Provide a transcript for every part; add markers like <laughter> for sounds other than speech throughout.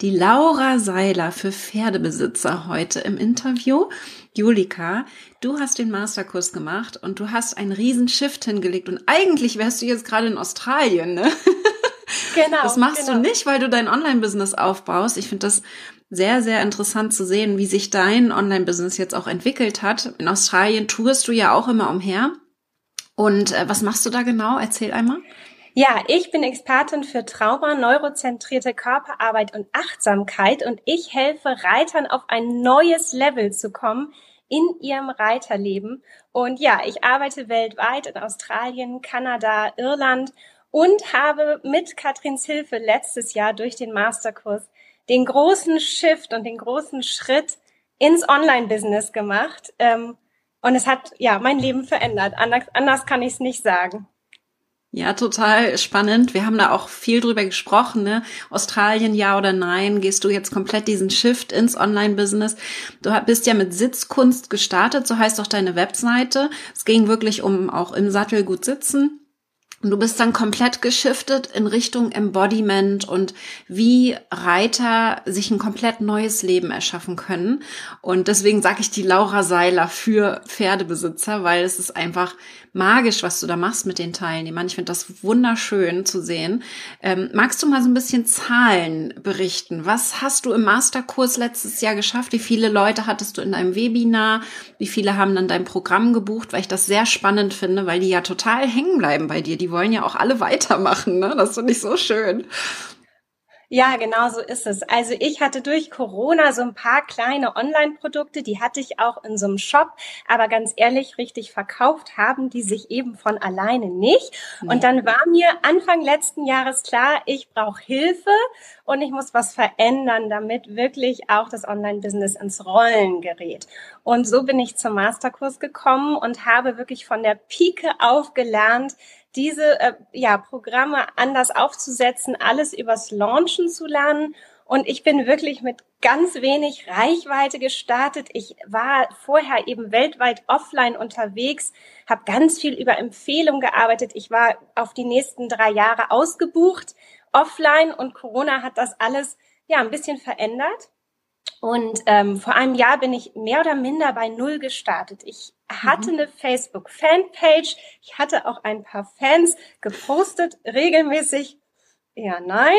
die Laura Seiler für Pferdebesitzer heute im Interview. Julika, du hast den Masterkurs gemacht und du hast einen riesen Shift hingelegt und eigentlich wärst du jetzt gerade in Australien, ne? <laughs> Genau. Das machst genau. du nicht, weil du dein Online-Business aufbaust. Ich finde das sehr, sehr interessant zu sehen, wie sich dein Online-Business jetzt auch entwickelt hat. In Australien tourst du ja auch immer umher. Und äh, was machst du da genau? Erzähl einmal. Ja, ich bin Expertin für Trauma, neurozentrierte Körperarbeit und Achtsamkeit und ich helfe Reitern auf ein neues Level zu kommen in ihrem Reiterleben. Und ja, ich arbeite weltweit in Australien, Kanada, Irland und habe mit Katrins Hilfe letztes Jahr durch den Masterkurs den großen Shift und den großen Schritt ins Online-Business gemacht. Ähm, und es hat ja mein Leben verändert. Anders, anders kann ich es nicht sagen. Ja, total spannend. Wir haben da auch viel drüber gesprochen, ne? Australien, ja oder nein? Gehst du jetzt komplett diesen Shift ins Online-Business? Du bist ja mit Sitzkunst gestartet, so heißt auch deine Webseite. Es ging wirklich um auch im Sattel gut sitzen. Du bist dann komplett geschiftet in Richtung Embodiment und wie Reiter sich ein komplett neues Leben erschaffen können. Und deswegen sage ich die Laura Seiler für Pferdebesitzer, weil es ist einfach magisch, was du da machst mit den Teilnehmern. Ich finde das wunderschön zu sehen. Ähm, magst du mal so ein bisschen Zahlen berichten? Was hast du im Masterkurs letztes Jahr geschafft? Wie viele Leute hattest du in deinem Webinar? Wie viele haben dann dein Programm gebucht? Weil ich das sehr spannend finde, weil die ja total hängen bleiben bei dir. Die wollen ja auch alle weitermachen. Ne? Das finde ich so schön. Ja, genau so ist es. Also ich hatte durch Corona so ein paar kleine Online-Produkte, die hatte ich auch in so einem Shop, aber ganz ehrlich, richtig verkauft haben die sich eben von alleine nicht. Nee. Und dann war mir Anfang letzten Jahres klar, ich brauche Hilfe und ich muss was verändern, damit wirklich auch das Online-Business ins Rollen gerät. Und so bin ich zum Masterkurs gekommen und habe wirklich von der Pike auf gelernt, diese äh, ja, Programme anders aufzusetzen, alles übers Launchen zu lernen. Und ich bin wirklich mit ganz wenig Reichweite gestartet. Ich war vorher eben weltweit offline unterwegs, habe ganz viel über Empfehlungen gearbeitet. Ich war auf die nächsten drei Jahre ausgebucht offline und Corona hat das alles ja ein bisschen verändert. Und ähm, vor einem Jahr bin ich mehr oder minder bei Null gestartet. Ich hatte mhm. eine Facebook-Fanpage, ich hatte auch ein paar Fans gepostet, regelmäßig, ja, nein.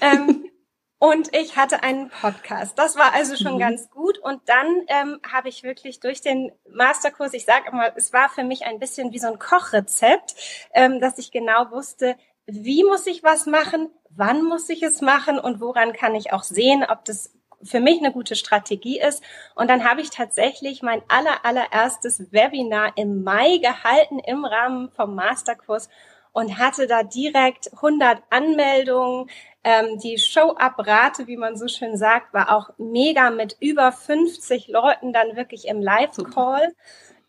Ähm, <laughs> und ich hatte einen Podcast. Das war also schon mhm. ganz gut. Und dann ähm, habe ich wirklich durch den Masterkurs, ich sage immer, es war für mich ein bisschen wie so ein Kochrezept, ähm, dass ich genau wusste, wie muss ich was machen, wann muss ich es machen und woran kann ich auch sehen, ob das für mich eine gute Strategie ist. Und dann habe ich tatsächlich mein aller, allererstes Webinar im Mai gehalten im Rahmen vom Masterkurs und hatte da direkt 100 Anmeldungen. Ähm, die Show-Up-Rate, wie man so schön sagt, war auch mega mit über 50 Leuten dann wirklich im Live-Call.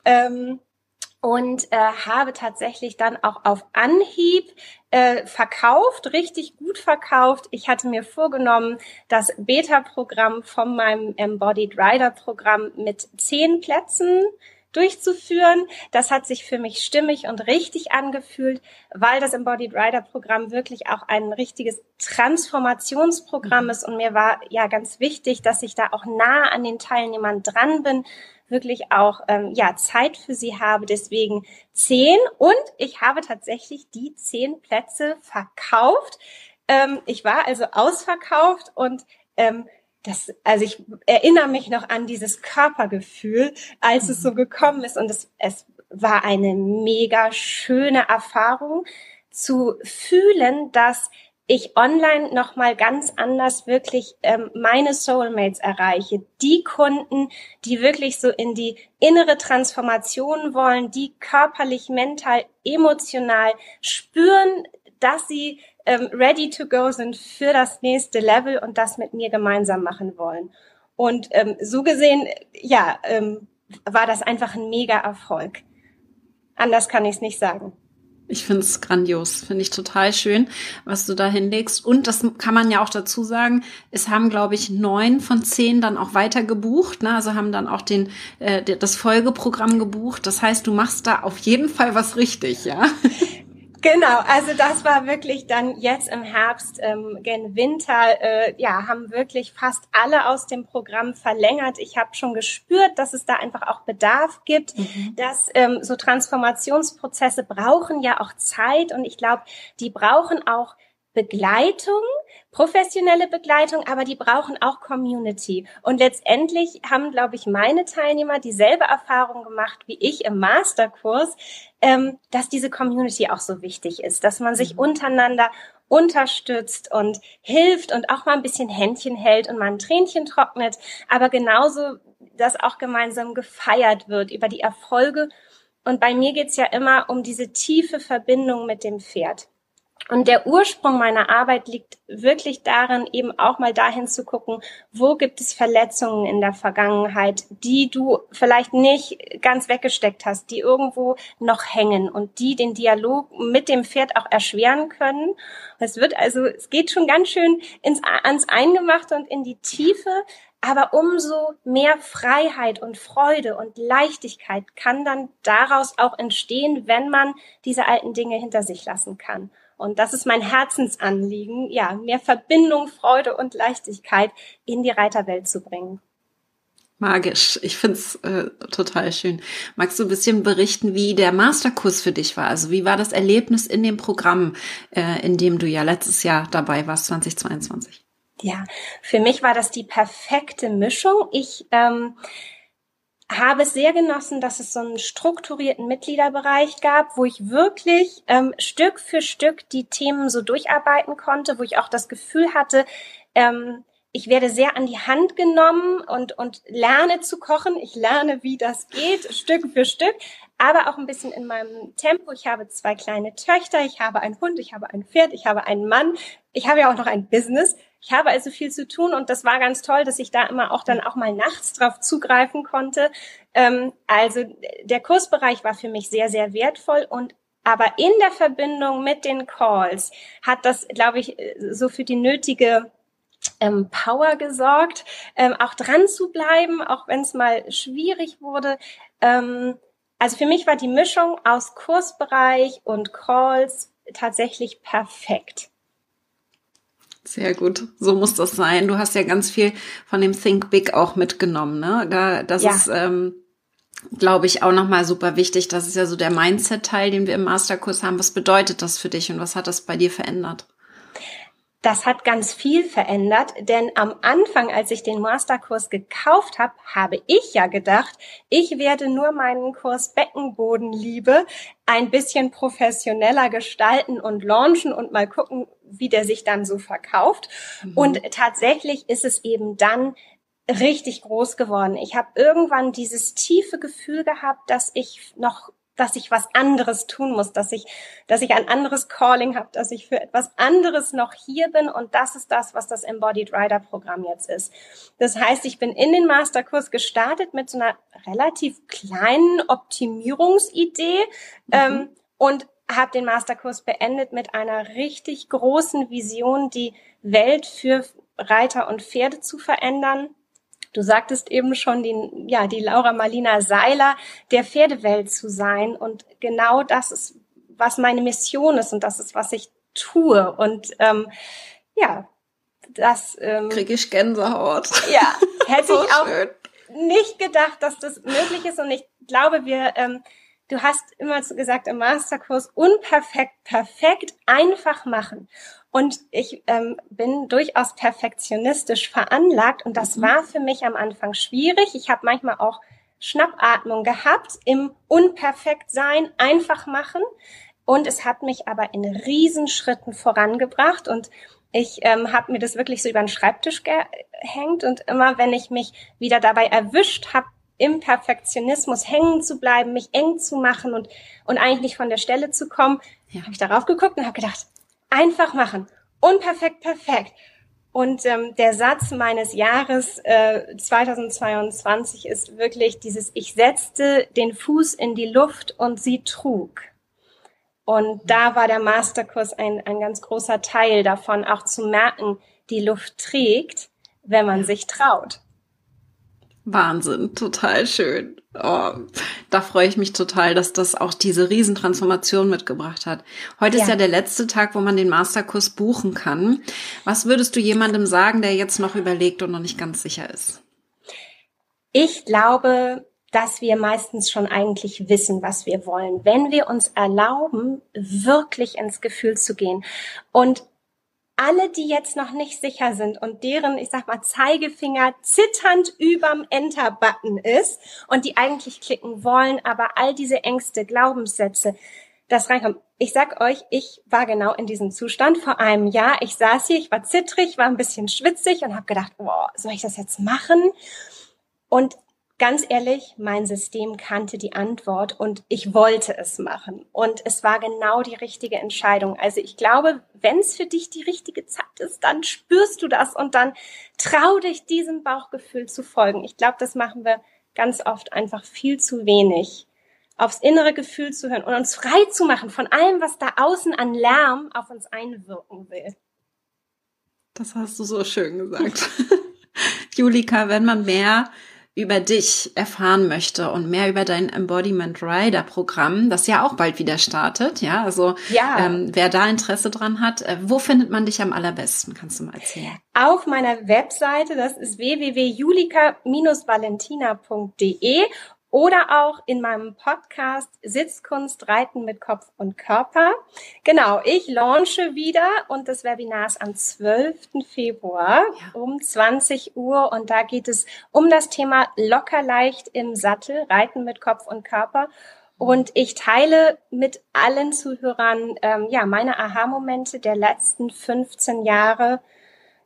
Ähm, und äh, habe tatsächlich dann auch auf Anhieb äh, verkauft, richtig gut verkauft. Ich hatte mir vorgenommen, das Beta-Programm von meinem Embodied Rider-Programm mit zehn Plätzen durchzuführen. Das hat sich für mich stimmig und richtig angefühlt, weil das Embodied Rider Programm wirklich auch ein richtiges Transformationsprogramm mhm. ist und mir war ja ganz wichtig, dass ich da auch nah an den Teilnehmern dran bin, wirklich auch ähm, ja Zeit für sie habe. Deswegen zehn und ich habe tatsächlich die zehn Plätze verkauft. Ähm, ich war also ausverkauft und ähm, das, also ich erinnere mich noch an dieses Körpergefühl, als es so mhm. gekommen ist und es, es war eine mega schöne Erfahrung zu fühlen, dass ich online noch mal ganz anders wirklich ähm, meine Soulmates erreiche, die Kunden, die wirklich so in die innere Transformation wollen, die körperlich, mental, emotional spüren, dass sie ähm, ready to go sind für das nächste Level und das mit mir gemeinsam machen wollen. Und ähm, so gesehen, ja, ähm, war das einfach ein mega Erfolg. Anders kann ich es nicht sagen. Ich finde es grandios, finde ich total schön, was du da hinlegst. Und das kann man ja auch dazu sagen, es haben, glaube ich, neun von zehn dann auch weiter gebucht, ne? also haben dann auch den, äh, das Folgeprogramm gebucht. Das heißt, du machst da auf jeden Fall was richtig, ja? <laughs> Genau, also das war wirklich dann jetzt im Herbst, ähm, gen Winter, äh, ja, haben wirklich fast alle aus dem Programm verlängert. Ich habe schon gespürt, dass es da einfach auch Bedarf gibt, mhm. dass ähm, so Transformationsprozesse brauchen ja auch Zeit und ich glaube, die brauchen auch Begleitung, professionelle Begleitung, aber die brauchen auch Community. Und letztendlich haben, glaube ich, meine Teilnehmer dieselbe Erfahrung gemacht wie ich im Masterkurs, ähm, dass diese Community auch so wichtig ist, dass man sich mhm. untereinander unterstützt und hilft und auch mal ein bisschen Händchen hält und mal ein Tränchen trocknet, aber genauso, dass auch gemeinsam gefeiert wird über die Erfolge. Und bei mir geht's ja immer um diese tiefe Verbindung mit dem Pferd. Und der Ursprung meiner Arbeit liegt wirklich darin, eben auch mal dahin zu gucken, wo gibt es Verletzungen in der Vergangenheit, die du vielleicht nicht ganz weggesteckt hast, die irgendwo noch hängen und die den Dialog mit dem Pferd auch erschweren können. Es wird also, es geht schon ganz schön ins, ans Eingemachte und in die Tiefe, aber umso mehr Freiheit und Freude und Leichtigkeit kann dann daraus auch entstehen, wenn man diese alten Dinge hinter sich lassen kann. Und das ist mein Herzensanliegen, ja, mehr Verbindung, Freude und Leichtigkeit in die Reiterwelt zu bringen. Magisch. Ich find's äh, total schön. Magst du ein bisschen berichten, wie der Masterkurs für dich war? Also wie war das Erlebnis in dem Programm, äh, in dem du ja letztes Jahr dabei warst, 2022? Ja, für mich war das die perfekte Mischung. Ich ähm, habe es sehr genossen, dass es so einen strukturierten Mitgliederbereich gab, wo ich wirklich ähm, Stück für Stück die Themen so durcharbeiten konnte, wo ich auch das Gefühl hatte, ähm, ich werde sehr an die Hand genommen und, und lerne zu kochen. Ich lerne, wie das geht, Stück für Stück, aber auch ein bisschen in meinem Tempo. Ich habe zwei kleine Töchter, ich habe einen Hund, ich habe ein Pferd, ich habe einen Mann, ich habe ja auch noch ein Business. Ich habe also viel zu tun und das war ganz toll, dass ich da immer auch dann auch mal nachts drauf zugreifen konnte. Ähm, also der Kursbereich war für mich sehr, sehr wertvoll und aber in der Verbindung mit den Calls hat das, glaube ich, so für die nötige ähm, Power gesorgt, ähm, auch dran zu bleiben, auch wenn es mal schwierig wurde. Ähm, also für mich war die Mischung aus Kursbereich und Calls tatsächlich perfekt. Sehr gut. So muss das sein. Du hast ja ganz viel von dem Think Big auch mitgenommen, ne? Da, das ja. ist, ähm, glaube ich, auch nochmal super wichtig. Das ist ja so der Mindset-Teil, den wir im Masterkurs haben. Was bedeutet das für dich und was hat das bei dir verändert? Das hat ganz viel verändert, denn am Anfang, als ich den Masterkurs gekauft habe, habe ich ja gedacht, ich werde nur meinen Kurs Beckenbodenliebe ein bisschen professioneller gestalten und launchen und mal gucken, wie der sich dann so verkauft. Mhm. Und tatsächlich ist es eben dann richtig groß geworden. Ich habe irgendwann dieses tiefe Gefühl gehabt, dass ich noch dass ich was anderes tun muss, dass ich, dass ich ein anderes Calling habe, dass ich für etwas anderes noch hier bin und das ist das, was das Embodied Rider Programm jetzt ist. Das heißt, ich bin in den Masterkurs gestartet mit so einer relativ kleinen Optimierungsidee mhm. ähm, und habe den Masterkurs beendet mit einer richtig großen Vision, die Welt für Reiter und Pferde zu verändern Du sagtest eben schon, die, ja, die Laura Marlina Seiler der Pferdewelt zu sein. Und genau das ist, was meine Mission ist und das ist, was ich tue. Und ähm, ja, das ähm, kriege ich Gänsehaut. Ja, hätte <laughs> so ich auch schön. nicht gedacht, dass das möglich ist. Und ich glaube, wir ähm, Du hast immer gesagt im Masterkurs unperfekt, perfekt, einfach machen. Und ich ähm, bin durchaus perfektionistisch veranlagt und das mhm. war für mich am Anfang schwierig. Ich habe manchmal auch Schnappatmung gehabt im Unperfektsein, einfach machen. Und es hat mich aber in Riesenschritten vorangebracht und ich ähm, habe mir das wirklich so über den Schreibtisch gehängt und immer, wenn ich mich wieder dabei erwischt habe, im Perfektionismus hängen zu bleiben, mich eng zu machen und, und eigentlich nicht von der Stelle zu kommen, ja. habe ich darauf geguckt und habe gedacht, einfach machen. Unperfekt, perfekt. Und ähm, der Satz meines Jahres äh, 2022 ist wirklich dieses, ich setzte den Fuß in die Luft und sie trug. Und da war der Masterkurs ein, ein ganz großer Teil davon, auch zu merken, die Luft trägt, wenn man sich traut. Wahnsinn, total schön. Oh, da freue ich mich total, dass das auch diese Riesentransformation mitgebracht hat. Heute ja. ist ja der letzte Tag, wo man den Masterkurs buchen kann. Was würdest du jemandem sagen, der jetzt noch überlegt und noch nicht ganz sicher ist? Ich glaube, dass wir meistens schon eigentlich wissen, was wir wollen, wenn wir uns erlauben, wirklich ins Gefühl zu gehen. Und alle, die jetzt noch nicht sicher sind und deren, ich sag mal, Zeigefinger zitternd überm Enter-Button ist und die eigentlich klicken wollen, aber all diese Ängste, Glaubenssätze, das reinkommt. Ich sag euch, ich war genau in diesem Zustand vor einem Jahr. Ich saß hier, ich war zittrig, war ein bisschen schwitzig und habe gedacht, boah, soll ich das jetzt machen? Und Ganz ehrlich, mein System kannte die Antwort und ich wollte es machen. Und es war genau die richtige Entscheidung. Also ich glaube, wenn es für dich die richtige Zeit ist, dann spürst du das und dann trau dich diesem Bauchgefühl zu folgen. Ich glaube, das machen wir ganz oft einfach viel zu wenig. Aufs innere Gefühl zu hören und uns frei zu machen von allem, was da außen an Lärm auf uns einwirken will. Das hast du so schön gesagt. <laughs> Julika, wenn man mehr über dich erfahren möchte und mehr über dein Embodiment Rider Programm, das ja auch bald wieder startet, ja, also ja. Ähm, wer da Interesse dran hat, äh, wo findet man dich am allerbesten? Kannst du mal erzählen? Auf meiner Webseite, das ist www.julika-valentina.de oder auch in meinem Podcast Sitzkunst Reiten mit Kopf und Körper. Genau, ich launche wieder und das Webinar ist am 12. Februar ja. um 20 Uhr und da geht es um das Thema locker leicht im Sattel, Reiten mit Kopf und Körper. Und ich teile mit allen Zuhörern ähm, ja meine Aha-Momente der letzten 15 Jahre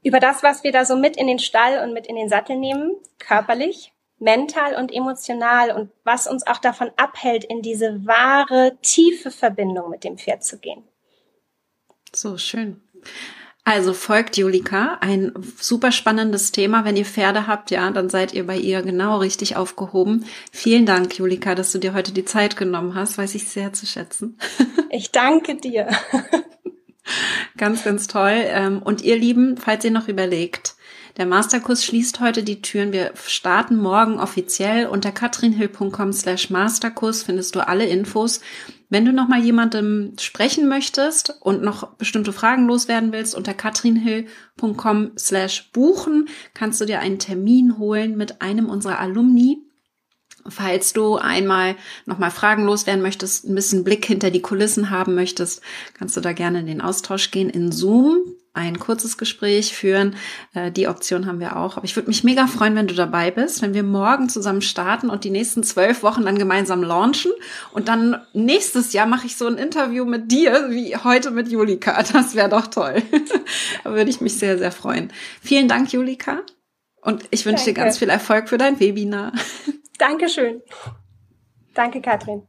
über das, was wir da so mit in den Stall und mit in den Sattel nehmen, körperlich, mental und emotional und was uns auch davon abhält, in diese wahre, tiefe Verbindung mit dem Pferd zu gehen. So schön. Also folgt Julika, ein super spannendes Thema. Wenn ihr Pferde habt, ja, dann seid ihr bei ihr genau richtig aufgehoben. Vielen Dank, Julika, dass du dir heute die Zeit genommen hast. Weiß ich sehr zu schätzen. <laughs> Ich danke dir. Ganz, ganz toll. Ähm, und ihr Lieben, falls ihr noch überlegt, der Masterkurs schließt heute die Türen. Wir starten morgen offiziell. Unter katrinhill.com slash Masterkurs findest du alle Infos. Wenn du noch mal jemandem sprechen möchtest und noch bestimmte Fragen loswerden willst, unter katrinhill.com slash buchen kannst du dir einen Termin holen mit einem unserer Alumni. Falls du einmal nochmal Fragen loswerden möchtest, ein bisschen Blick hinter die Kulissen haben möchtest, kannst du da gerne in den Austausch gehen in Zoom ein kurzes Gespräch führen. Äh, die Option haben wir auch. Aber ich würde mich mega freuen, wenn du dabei bist, wenn wir morgen zusammen starten und die nächsten zwölf Wochen dann gemeinsam launchen. Und dann nächstes Jahr mache ich so ein Interview mit dir, wie heute mit Julika. Das wäre doch toll. <laughs> da würde ich mich sehr, sehr freuen. Vielen Dank, Julika. Und ich wünsche dir ganz viel Erfolg für dein Webinar. Dankeschön. Danke, Katrin.